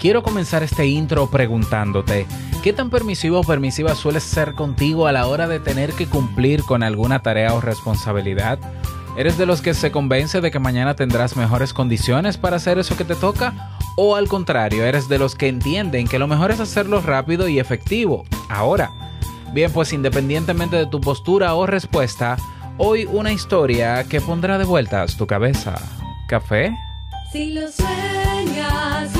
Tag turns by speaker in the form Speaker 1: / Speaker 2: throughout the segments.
Speaker 1: Quiero comenzar este intro preguntándote, ¿qué tan permisivo o permisiva sueles ser contigo a la hora de tener que cumplir con alguna tarea o responsabilidad? ¿Eres de los que se convence de que mañana tendrás mejores condiciones para hacer eso que te toca? ¿O al contrario, eres de los que entienden que lo mejor es hacerlo rápido y efectivo, ahora? Bien, pues independientemente de tu postura o respuesta, hoy una historia que pondrá de vueltas tu cabeza. ¿Café?
Speaker 2: Si lo sueñas,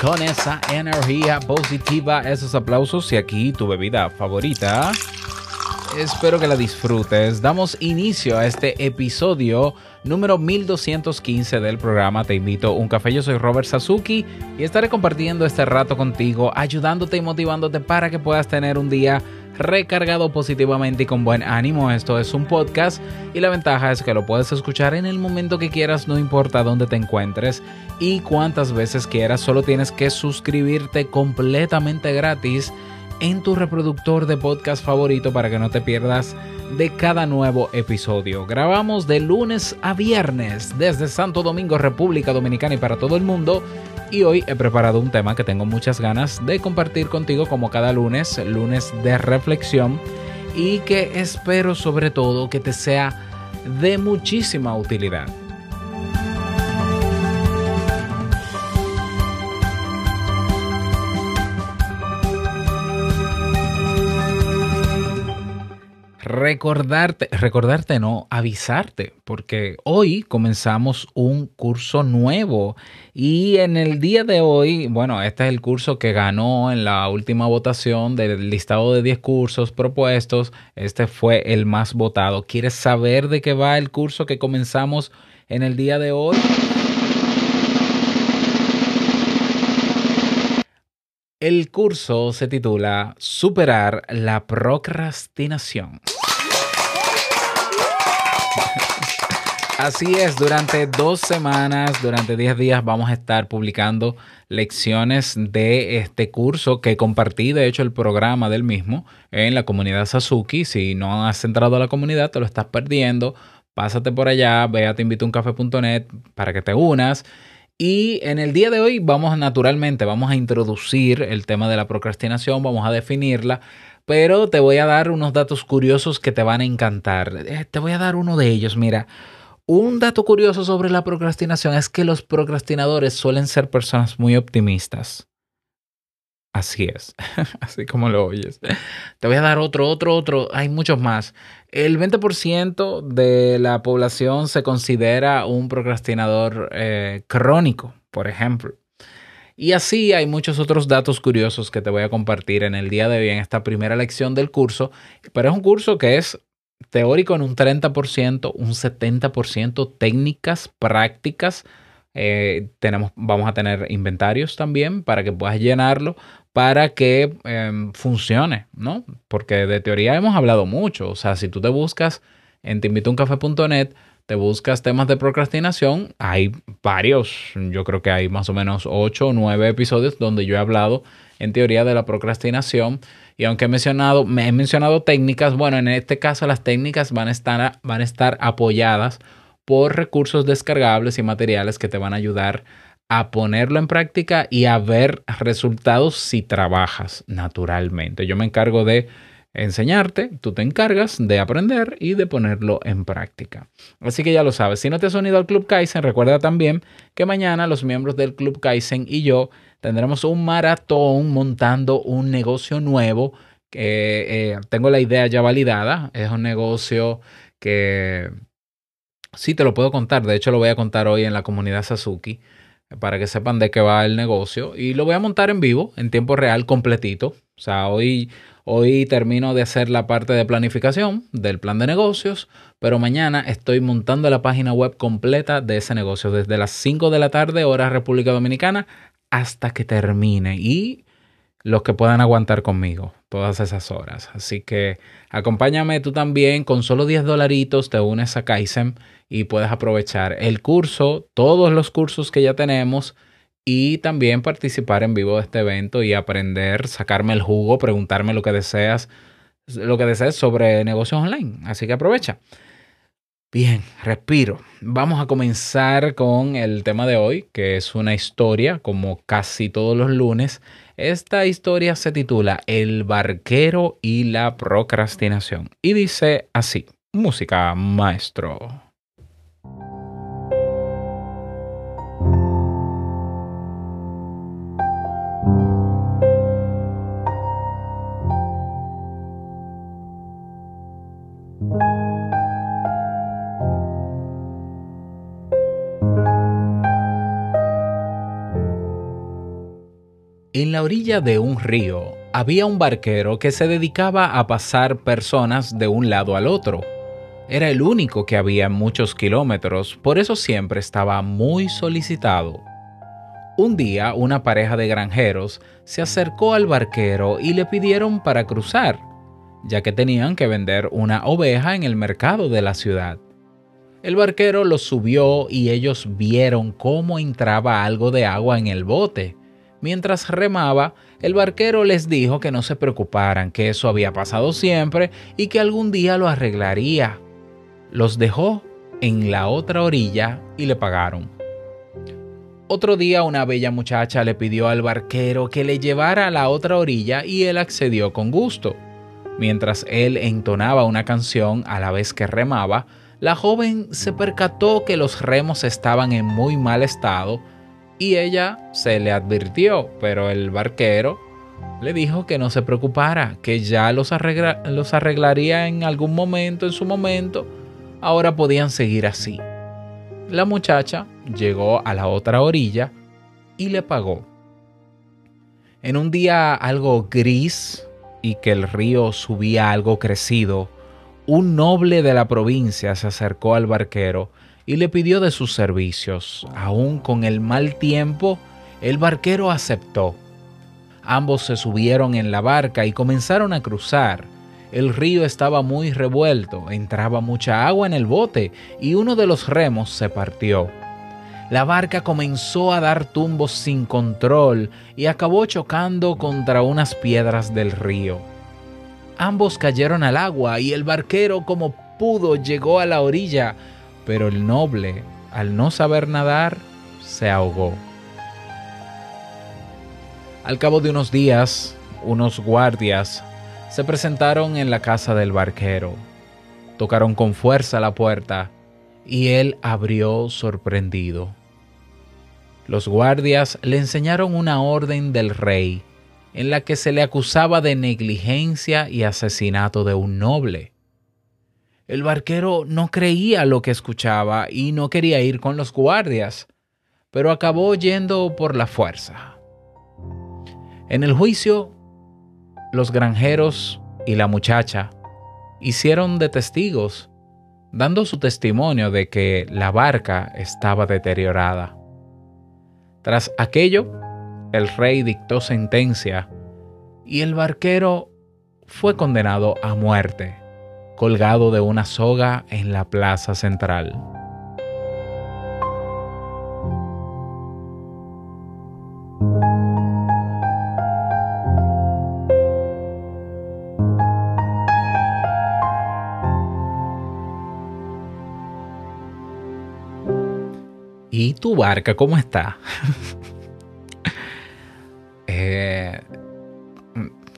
Speaker 1: Con esa energía positiva, esos aplausos y aquí tu bebida favorita. Espero que la disfrutes. Damos inicio a este episodio número 1215 del programa Te invito a un café. Yo soy Robert Sasuki y estaré compartiendo este rato contigo, ayudándote y motivándote para que puedas tener un día recargado positivamente y con buen ánimo. Esto es un podcast y la ventaja es que lo puedes escuchar en el momento que quieras, no importa dónde te encuentres y cuántas veces quieras. Solo tienes que suscribirte completamente gratis en tu reproductor de podcast favorito para que no te pierdas de cada nuevo episodio. Grabamos de lunes a viernes desde Santo Domingo, República Dominicana y para todo el mundo. Y hoy he preparado un tema que tengo muchas ganas de compartir contigo como cada lunes, lunes de reflexión y que espero sobre todo que te sea de muchísima utilidad. Recordarte, recordarte no, avisarte, porque hoy comenzamos un curso nuevo y en el día de hoy, bueno, este es el curso que ganó en la última votación del listado de 10 cursos propuestos, este fue el más votado. ¿Quieres saber de qué va el curso que comenzamos en el día de hoy? El curso se titula Superar la procrastinación. Así es, durante dos semanas, durante 10 días vamos a estar publicando lecciones de este curso que compartí, de hecho, el programa del mismo en la comunidad Sasuki. Si no has entrado a la comunidad, te lo estás perdiendo. Pásate por allá, ve a para que te unas. Y en el día de hoy vamos naturalmente, vamos a introducir el tema de la procrastinación, vamos a definirla, pero te voy a dar unos datos curiosos que te van a encantar. Eh, Te voy a dar uno de ellos, mira. Un dato curioso sobre la procrastinación es que los procrastinadores suelen ser personas muy optimistas. Así es, así como lo oyes. Te voy a dar otro, otro, otro. Hay muchos más. El 20% de la población se considera un procrastinador eh, crónico, por ejemplo. Y así hay muchos otros datos curiosos que te voy a compartir en el día de hoy en esta primera lección del curso. Pero es un curso que es teórico en un 30%, un 70% técnicas, prácticas. Eh, tenemos, vamos a tener inventarios también para que puedas llenarlo para que eh, funcione, ¿no? Porque de teoría hemos hablado mucho. O sea, si tú te buscas en teinvitouncafé.net, te buscas temas de procrastinación, hay varios, yo creo que hay más o menos 8 o 9 episodios donde yo he hablado en teoría de la procrastinación. Y aunque he mencionado, me he mencionado técnicas, bueno, en este caso las técnicas van a estar, van a estar apoyadas por recursos descargables y materiales que te van a ayudar a ponerlo en práctica y a ver resultados si trabajas naturalmente. Yo me encargo de enseñarte, tú te encargas de aprender y de ponerlo en práctica. Así que ya lo sabes, si no te has unido al Club Kaizen, recuerda también que mañana los miembros del Club Kaizen y yo tendremos un maratón montando un negocio nuevo. Que, eh, tengo la idea ya validada. Es un negocio que sí te lo puedo contar. De hecho, lo voy a contar hoy en la comunidad Sasuki para que sepan de qué va el negocio. Y lo voy a montar en vivo, en tiempo real, completito. O sea, hoy, hoy termino de hacer la parte de planificación del plan de negocios, pero mañana estoy montando la página web completa de ese negocio desde las 5 de la tarde, hora República Dominicana, hasta que termine. Y los que puedan aguantar conmigo todas esas horas. Así que acompáñame tú también con solo 10 dolaritos, te unes a Kaizen y puedes aprovechar el curso, todos los cursos que ya tenemos y también participar en vivo de este evento y aprender, sacarme el jugo, preguntarme lo que deseas, lo que desees sobre negocios online. Así que aprovecha. Bien, respiro. Vamos a comenzar con el tema de hoy, que es una historia, como casi todos los lunes. Esta historia se titula El barquero y la procrastinación. Y dice así, música maestro. En la orilla de un río había un barquero que se dedicaba a pasar personas de un lado al otro. Era el único que había muchos kilómetros, por eso siempre estaba muy solicitado. Un día una pareja de granjeros se acercó al barquero y le pidieron para cruzar, ya que tenían que vender una oveja en el mercado de la ciudad. El barquero los subió y ellos vieron cómo entraba algo de agua en el bote Mientras remaba, el barquero les dijo que no se preocuparan, que eso había pasado siempre y que algún día lo arreglaría. Los dejó en la otra orilla y le pagaron. Otro día una bella muchacha le pidió al barquero que le llevara a la otra orilla y él accedió con gusto. Mientras él entonaba una canción a la vez que remaba, la joven se percató que los remos estaban en muy mal estado y ella se le advirtió, pero el barquero le dijo que no se preocupara, que ya los, los arreglaría en algún momento, en su momento. Ahora podían seguir así. La muchacha llegó a la otra orilla y le pagó. En un día algo gris y que el río subía algo crecido, un noble de la provincia se acercó al barquero y le pidió de sus servicios. Aún con el mal tiempo, el barquero aceptó. Ambos se subieron en la barca y comenzaron a cruzar. El río estaba muy revuelto, entraba mucha agua en el bote y uno de los remos se partió. La barca comenzó a dar tumbos sin control y acabó chocando contra unas piedras del río. Ambos cayeron al agua y el barquero como pudo llegó a la orilla, pero el noble, al no saber nadar, se ahogó. Al cabo de unos días, unos guardias se presentaron en la casa del barquero, tocaron con fuerza la puerta y él abrió sorprendido. Los guardias le enseñaron una orden del rey en la que se le acusaba de negligencia y asesinato de un noble. El barquero no creía lo que escuchaba y no quería ir con los guardias, pero acabó yendo por la fuerza. En el juicio, los granjeros y la muchacha hicieron de testigos, dando su testimonio de que la barca estaba deteriorada. Tras aquello, el rey dictó sentencia y el barquero fue condenado a muerte colgado de una soga en la plaza central. ¿Y tu barca cómo está?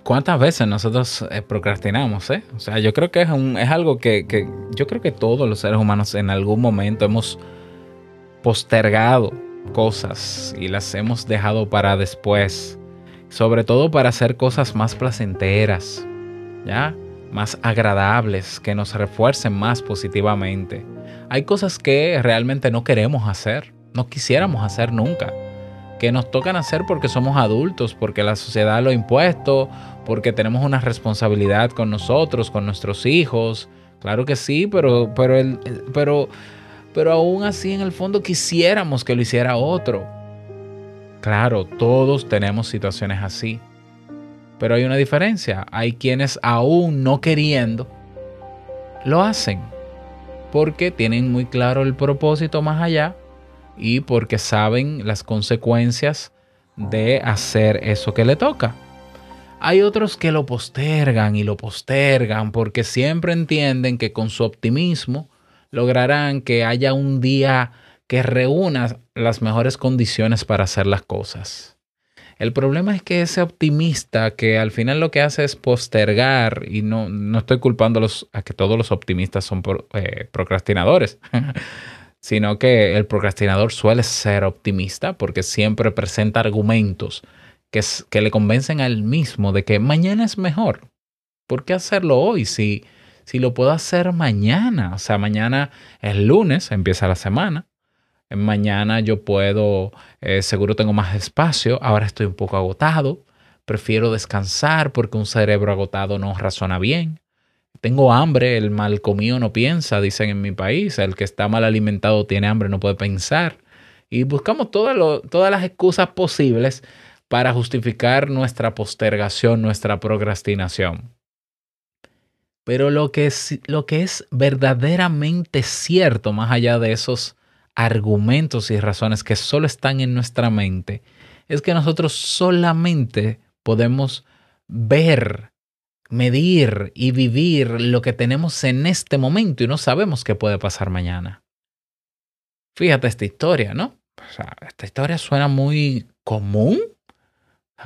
Speaker 1: ¿Cuántas veces nosotros eh, procrastinamos? Eh? O sea, yo creo que es, es algo que, yo creo que todos los seres humanos en algún momento hemos postergado cosas y las hemos dejado para después, sobre todo para hacer cosas más placenteras, ¿ya? Más agradables, que nos refuercen más positivamente. Hay cosas que realmente no queremos hacer, no quisiéramos hacer nunca, que nos tocan hacer porque somos adultos, porque la sociedad lo ha impuesto, porque tenemos una responsabilidad con nosotros, con nuestros hijos. Claro que sí, pero, pero, el, pero, pero aún así en el fondo quisiéramos que lo hiciera otro. Claro, todos tenemos situaciones así. Pero hay una diferencia. Hay quienes aún no queriendo lo hacen. Porque tienen muy claro el propósito más allá y porque saben las consecuencias de hacer eso que le toca. Hay otros que lo postergan y lo postergan porque siempre entienden que con su optimismo lograrán que haya un día que reúna las mejores condiciones para hacer las cosas. El problema es que ese optimista que al final lo que hace es postergar, y no, no estoy culpando a, que todos los optimistas son eh, procrastinadores, sino que el procrastinador suele ser optimista porque siempre presenta argumentos que, que le convencen al mismo de que mañana es mejor. ¿Por qué hacerlo hoy si, si lo puedo hacer mañana? O sea, mañana es lunes, empieza la semana. Mañana yo puedo, eh, seguro tengo más espacio, ahora estoy un poco agotado, prefiero descansar porque un cerebro agotado no razona bien. Tengo hambre, el mal comido no piensa, dicen en mi país, el que está mal alimentado tiene hambre, no puede pensar. Y buscamos todas, las excusas posibles para justificar nuestra postergación, nuestra procrastinación. Pero lo que, es, lo que es verdaderamente cierto, más allá de esos argumentos y razones que solo están en nuestra mente, es que nosotros solamente podemos ver, medir y vivir lo que tenemos en este momento y no sabemos qué puede pasar mañana. Fíjate esta historia, ¿no? O sea, esta historia suena muy común.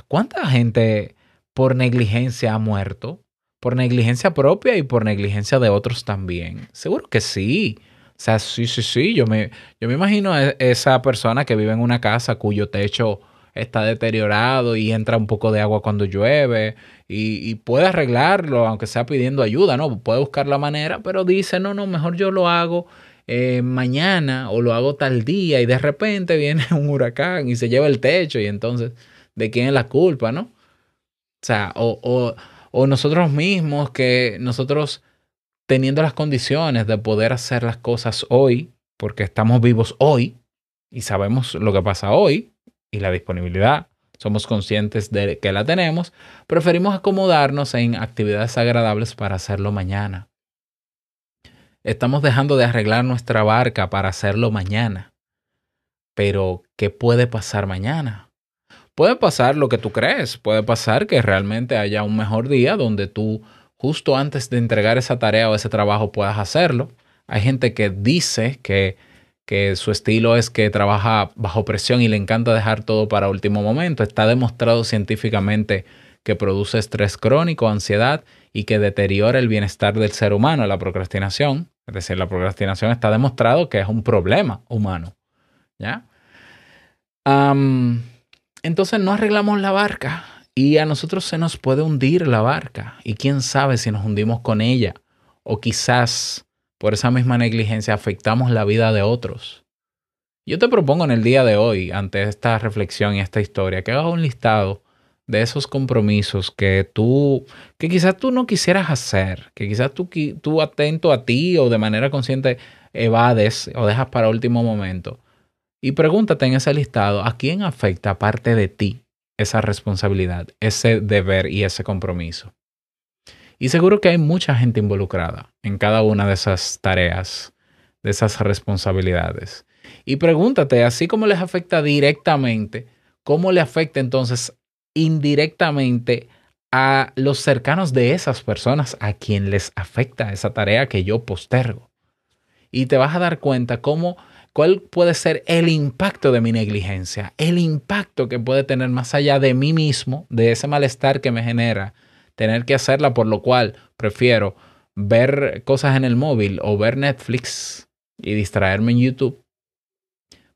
Speaker 1: ¿Cuánta gente por negligencia ha muerto? Por negligencia propia y por negligencia de otros también. Seguro que sí. O sea, sí, sí, sí. Yo me, yo me imagino a esa persona que vive en una casa cuyo techo está deteriorado y entra un poco de agua cuando llueve y, puede arreglarlo, aunque sea pidiendo ayuda, ¿no? Puede buscar la manera, pero dice, no, no, mejor yo lo hago eh, mañana o lo hago tal día y de repente viene un huracán y se lleva el techo y entonces, ¿de quién es la culpa, no? O o, o nosotros mismos que nosotros teniendo las condiciones de poder hacer las cosas hoy, porque estamos vivos hoy y sabemos lo que pasa hoy y la disponibilidad, somos conscientes de que la tenemos, preferimos acomodarnos en actividades agradables para hacerlo mañana. Estamos dejando de arreglar nuestra barca para hacerlo mañana. Pero, ¿qué puede pasar mañana? Puede pasar lo que tú crees, puede pasar que realmente haya un mejor día donde tú justo antes de entregar esa tarea o ese trabajo puedas hacerlo. Hay gente que dice que, que su estilo es que trabaja bajo presión y le encanta dejar todo para último momento. Está demostrado científicamente que produce estrés crónico, ansiedad y que deteriora el bienestar del ser humano, la procrastinación. Es decir, la procrastinación está demostrado que es un problema humano. ¿Ya? entonces no arreglamos la barca y a nosotros se nos puede hundir la barca y quién sabe si nos hundimos con ella o quizás por esa misma negligencia afectamos la vida de otros. Yo te propongo en el día de hoy, ante esta reflexión y esta historia, que hagas un listado de esos compromisos que tú, que quizás tú no quisieras hacer, que quizás tú, tú atento a ti o de manera consciente evades o dejas para último momento. Y pregúntate en ese listado, ¿a quién afecta aparte de ti esa responsabilidad, ese deber y ese compromiso. Y seguro que hay mucha gente involucrada en cada una de esas tareas, de esas responsabilidades. Y pregúntate, así como les afecta directamente, ¿cómo le afecta entonces indirectamente a los cercanos de esas personas a quien les afecta esa tarea que yo postergo? Y te vas a dar cuenta cómo ¿Cuál puede ser el impacto de mi negligencia? El impacto que puede tener más allá de mí mismo, de ese malestar que me genera tener que hacerla, por lo cual prefiero ver cosas en el móvil o ver Netflix y distraerme en YouTube.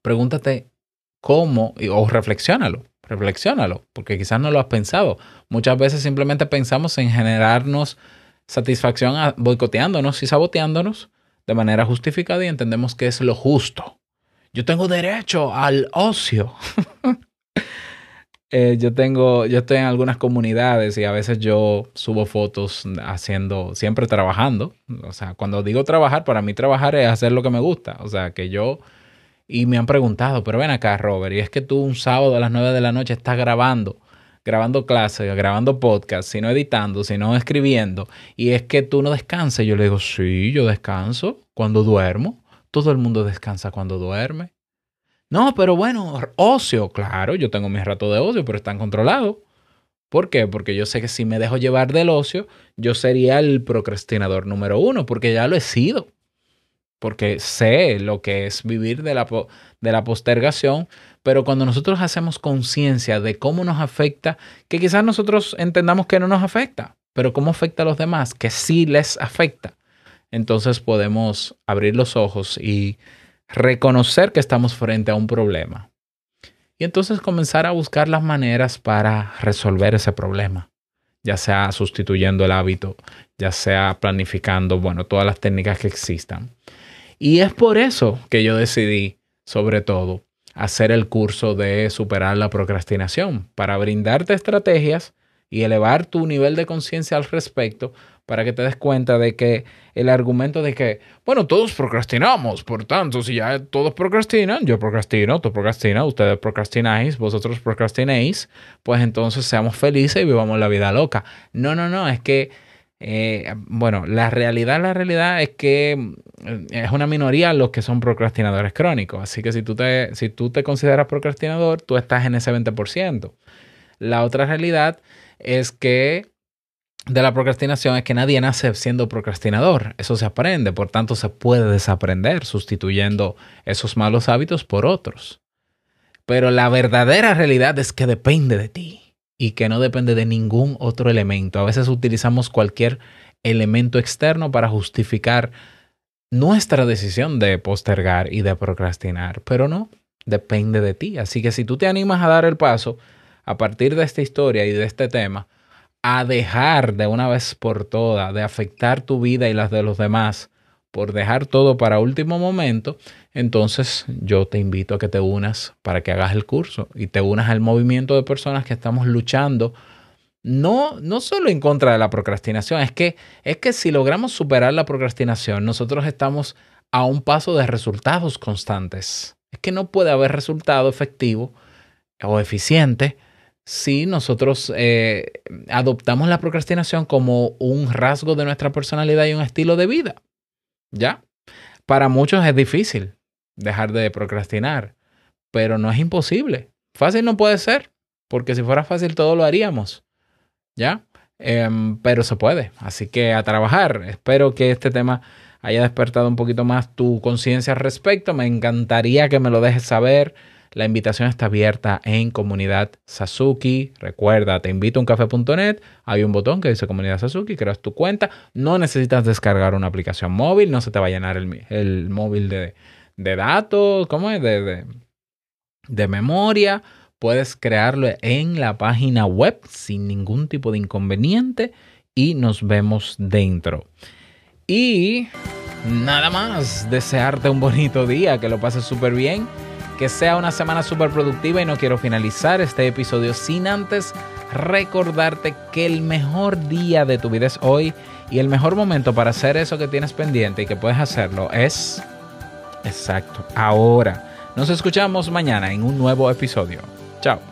Speaker 1: Pregúntate, cómo, o reflexiónalo, reflexiónalo, porque quizás no lo has pensado. Muchas veces simplemente pensamos en generarnos satisfacción boicoteándonos y saboteándonos de manera justificada y entendemos que es lo justo. Yo tengo derecho al ocio. Eh, yo tengo, yo estoy en algunas comunidades y a veces yo subo fotos haciendo, siempre trabajando. O sea, cuando digo trabajar, para mí trabajar es hacer lo que me gusta. O sea, que yo, y me han preguntado, pero ven acá, Robert, y es que tú un sábado a las 9 de la noche estás grabando, grabando clases, grabando podcast, sino editando, sino escribiendo, y es que tú no descansas. Yo le digo, sí, yo descanso cuando duermo. Todo el mundo descansa cuando duerme. No, pero bueno, ocio, claro, yo tengo mis ratos de ocio, pero están controlados. ¿Por qué? Porque yo sé que si me dejo llevar del ocio, yo sería el procrastinador número uno, porque ya lo he sido. Porque sé lo que es vivir de la, de la postergación, pero cuando nosotros hacemos conciencia de cómo nos afecta, que quizás nosotros entendamos que no nos afecta, pero cómo afecta a los demás, que sí les afecta, entonces podemos abrir los ojos y reconocer que estamos frente a un problema. Y entonces comenzar a buscar las maneras para resolver ese problema, ya sea sustituyendo el hábito, ya sea planificando, bueno, todas las técnicas que existan. Y es por eso que yo decidí, sobre todo, hacer el curso de superar la procrastinación, para brindarte estrategias y elevar tu nivel de conciencia al respecto, para que te des cuenta de que el argumento de que, bueno, todos procrastinamos, por tanto, si ya todos procrastinan, yo procrastino, tú procrastinas, ustedes procrastináis, vosotros procrastinéis, pues entonces seamos felices y vivamos la vida loca. No, no, no, es que, eh, bueno, la realidad, la realidad es que eh, es una minoría los que son procrastinadores crónicos, así que si tú te, si tú te consideras procrastinador, tú estás en ese 20%. La otra realidad es que de la procrastinación es que nadie nace siendo procrastinador. Eso se aprende, por tanto se puede desaprender sustituyendo esos malos hábitos por otros. Pero la verdadera realidad es que depende de ti y que no depende de ningún otro elemento. A veces utilizamos cualquier elemento externo para justificar nuestra decisión de postergar y de procrastinar, pero no, depende de ti. Así que si tú te animas a dar el paso a partir de esta historia y de este tema, a dejar de una vez por todas de afectar tu vida y las de los demás por dejar todo para último momento, entonces yo te invito a que te unas para que hagas el curso y te unas al movimiento de personas que estamos luchando no, no solo en contra de la procrastinación, es que, es que si logramos superar la procrastinación, nosotros estamos a un paso de resultados constantes. Es que no puede haber resultado efectivo o eficiente si nosotros eh, adoptamos la procrastinación como un rasgo de nuestra personalidad y un estilo de vida. ¿Ya? Para muchos es difícil dejar de procrastinar, pero no es imposible. Fácil no puede ser, porque si fuera fácil todo lo haríamos. ¿Ya? Em, pero se puede. Así que a trabajar. Espero que este tema haya despertado un poquito más tu conciencia al respecto. Me encantaría que me lo dejes saber. La invitación está abierta en comunidad Sasuki. Recuerda, te invito a uncafé.net. Hay un botón que dice comunidad Sasuki. Creas tu cuenta. No necesitas descargar una aplicación móvil. No se te va a llenar el, móvil de, datos. ¿Cómo es? De, de, de memoria. Puedes crearlo en la página web sin ningún tipo de inconveniente. Y nos vemos dentro. Y nada más. Desearte un bonito día. Que lo pases súper bien que sea una semana súper productiva y no quiero finalizar este episodio sin antes recordarte que el mejor día de tu vida es hoy y el mejor momento para hacer eso que tienes pendiente y que puedes hacerlo es exacto, ahora. Nos escuchamos mañana en un nuevo episodio. Chao.